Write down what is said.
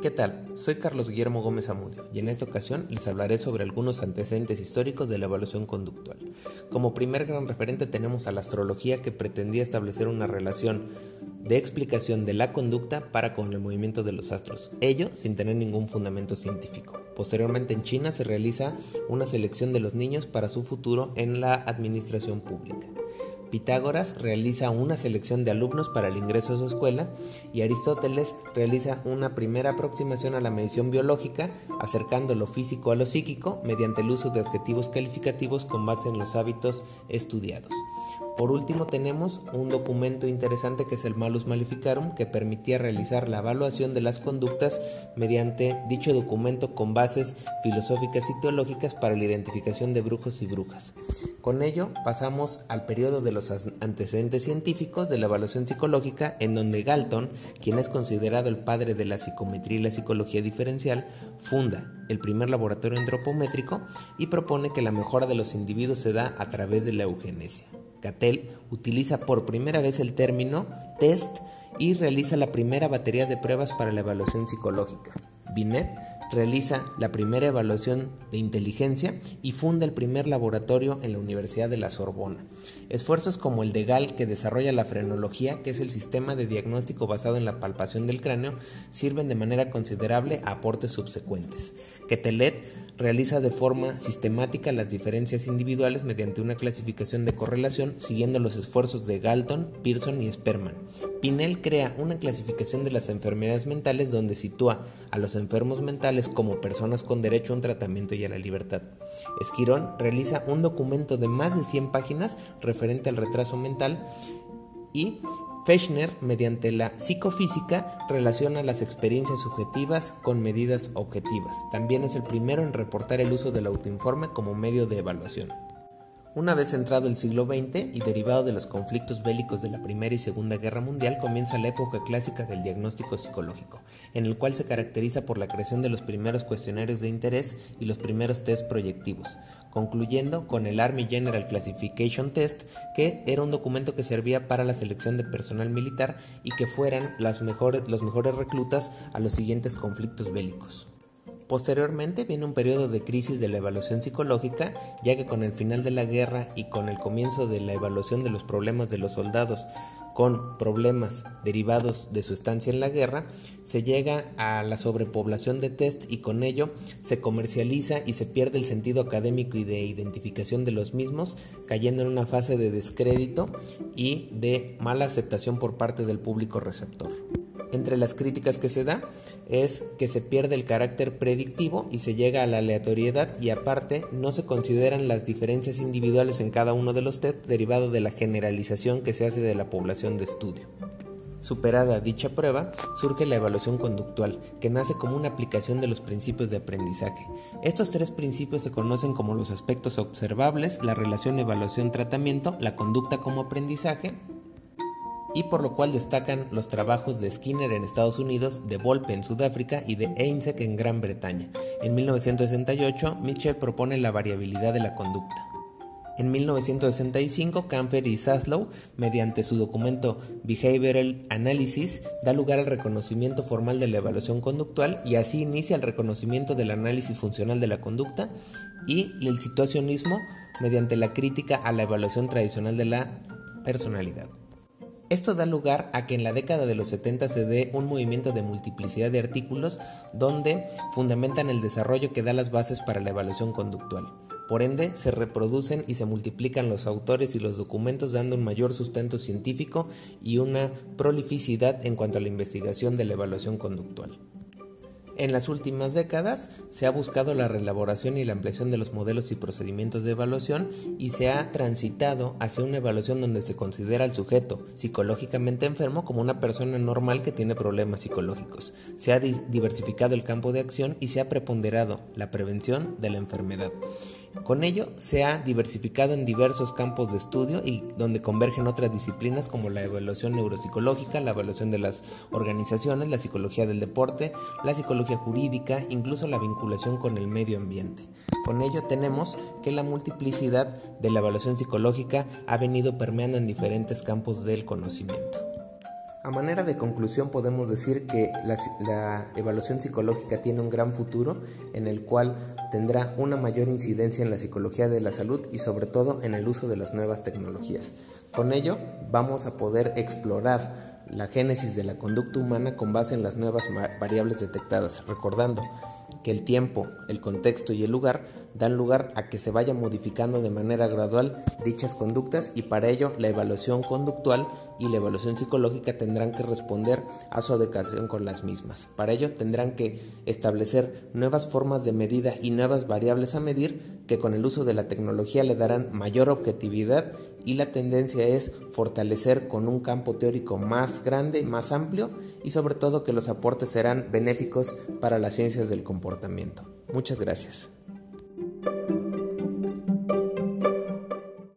¿Qué tal? Soy Carlos Guillermo Gómez Amudio y en esta ocasión les hablaré sobre algunos antecedentes históricos de la evaluación conductual. Como primer gran referente tenemos a la astrología que pretendía establecer una relación de explicación de la conducta para con el movimiento de los astros, ello sin tener ningún fundamento científico. Posteriormente en China se realiza una selección de los niños para su futuro en la administración pública. Pitágoras realiza una selección de alumnos para el ingreso a su escuela y Aristóteles realiza una primera aproximación a la medición biológica, acercando lo físico a lo psíquico mediante el uso de adjetivos calificativos con base en los hábitos estudiados. Por último tenemos un documento interesante que es el Malus Maleficarum que permitía realizar la evaluación de las conductas mediante dicho documento con bases filosóficas y teológicas para la identificación de brujos y brujas. Con ello pasamos al periodo de los antecedentes científicos de la evaluación psicológica en donde Galton, quien es considerado el padre de la psicometría y la psicología diferencial, funda el primer laboratorio antropométrico y propone que la mejora de los individuos se da a través de la eugenesia. Cattell utiliza por primera vez el término test y realiza la primera batería de pruebas para la evaluación psicológica. Binet realiza la primera evaluación de inteligencia y funda el primer laboratorio en la Universidad de la Sorbona. Esfuerzos como el de Gall, que desarrolla la frenología, que es el sistema de diagnóstico basado en la palpación del cráneo, sirven de manera considerable a aportes subsecuentes. Quetelet realiza de forma sistemática las diferencias individuales mediante una clasificación de correlación siguiendo los esfuerzos de Galton, Pearson y Sperman. Pinel crea una clasificación de las enfermedades mentales donde sitúa a los enfermos mentales como personas con derecho a un tratamiento y a la libertad. Esquirón realiza un documento de más de 100 páginas referente al retraso mental y Fechner, mediante la psicofísica, relaciona las experiencias subjetivas con medidas objetivas. También es el primero en reportar el uso del autoinforme como medio de evaluación. Una vez entrado el siglo XX y derivado de los conflictos bélicos de la Primera y Segunda Guerra Mundial, comienza la época clásica del diagnóstico psicológico, en el cual se caracteriza por la creación de los primeros cuestionarios de interés y los primeros test proyectivos, concluyendo con el Army General Classification Test, que era un documento que servía para la selección de personal militar y que fueran las mejores, los mejores reclutas a los siguientes conflictos bélicos. Posteriormente viene un periodo de crisis de la evaluación psicológica, ya que con el final de la guerra y con el comienzo de la evaluación de los problemas de los soldados con problemas derivados de su estancia en la guerra, se llega a la sobrepoblación de test y con ello se comercializa y se pierde el sentido académico y de identificación de los mismos, cayendo en una fase de descrédito y de mala aceptación por parte del público receptor. Entre las críticas que se da es que se pierde el carácter predictivo y se llega a la aleatoriedad y aparte no se consideran las diferencias individuales en cada uno de los tests derivado de la generalización que se hace de la población de estudio. Superada dicha prueba, surge la evaluación conductual, que nace como una aplicación de los principios de aprendizaje. Estos tres principios se conocen como los aspectos observables, la relación evaluación-tratamiento, la conducta como aprendizaje y por lo cual destacan los trabajos de Skinner en Estados Unidos, de Volpe en Sudáfrica y de Einsek en Gran Bretaña. En 1968, Mitchell propone la variabilidad de la conducta. En 1965, Camfer y Saslow, mediante su documento Behavioral Analysis, da lugar al reconocimiento formal de la evaluación conductual y así inicia el reconocimiento del análisis funcional de la conducta y el situacionismo mediante la crítica a la evaluación tradicional de la personalidad. Esto da lugar a que en la década de los 70 se dé un movimiento de multiplicidad de artículos donde fundamentan el desarrollo que da las bases para la evaluación conductual. Por ende, se reproducen y se multiplican los autores y los documentos dando un mayor sustento científico y una prolificidad en cuanto a la investigación de la evaluación conductual. En las últimas décadas se ha buscado la reelaboración y la ampliación de los modelos y procedimientos de evaluación y se ha transitado hacia una evaluación donde se considera al sujeto psicológicamente enfermo como una persona normal que tiene problemas psicológicos. Se ha diversificado el campo de acción y se ha preponderado la prevención de la enfermedad. Con ello se ha diversificado en diversos campos de estudio y donde convergen otras disciplinas como la evaluación neuropsicológica, la evaluación de las organizaciones, la psicología del deporte, la psicología jurídica, incluso la vinculación con el medio ambiente. Con ello tenemos que la multiplicidad de la evaluación psicológica ha venido permeando en diferentes campos del conocimiento. A manera de conclusión podemos decir que la, evaluación psicológica tiene un gran futuro en el cual tendrá una mayor incidencia en la psicología de la salud y sobre todo en el uso de las nuevas tecnologías. Con ello vamos a poder explorar la génesis de la conducta humana con base en las nuevas variables detectadas, recordando que el tiempo, el contexto y el lugar dan lugar a que se vaya modificando de manera gradual dichas conductas y para ello la evaluación conductual y la evaluación psicológica tendrán que responder a su adecuación con las mismas. Para ello tendrán que establecer nuevas formas de medida y nuevas variables a medir que con el uso de la tecnología le darán mayor objetividad y la tendencia es fortalecer con un campo teórico más grande, más amplio y sobre todo que los aportes serán benéficos para las ciencias del comportamiento. Muchas gracias.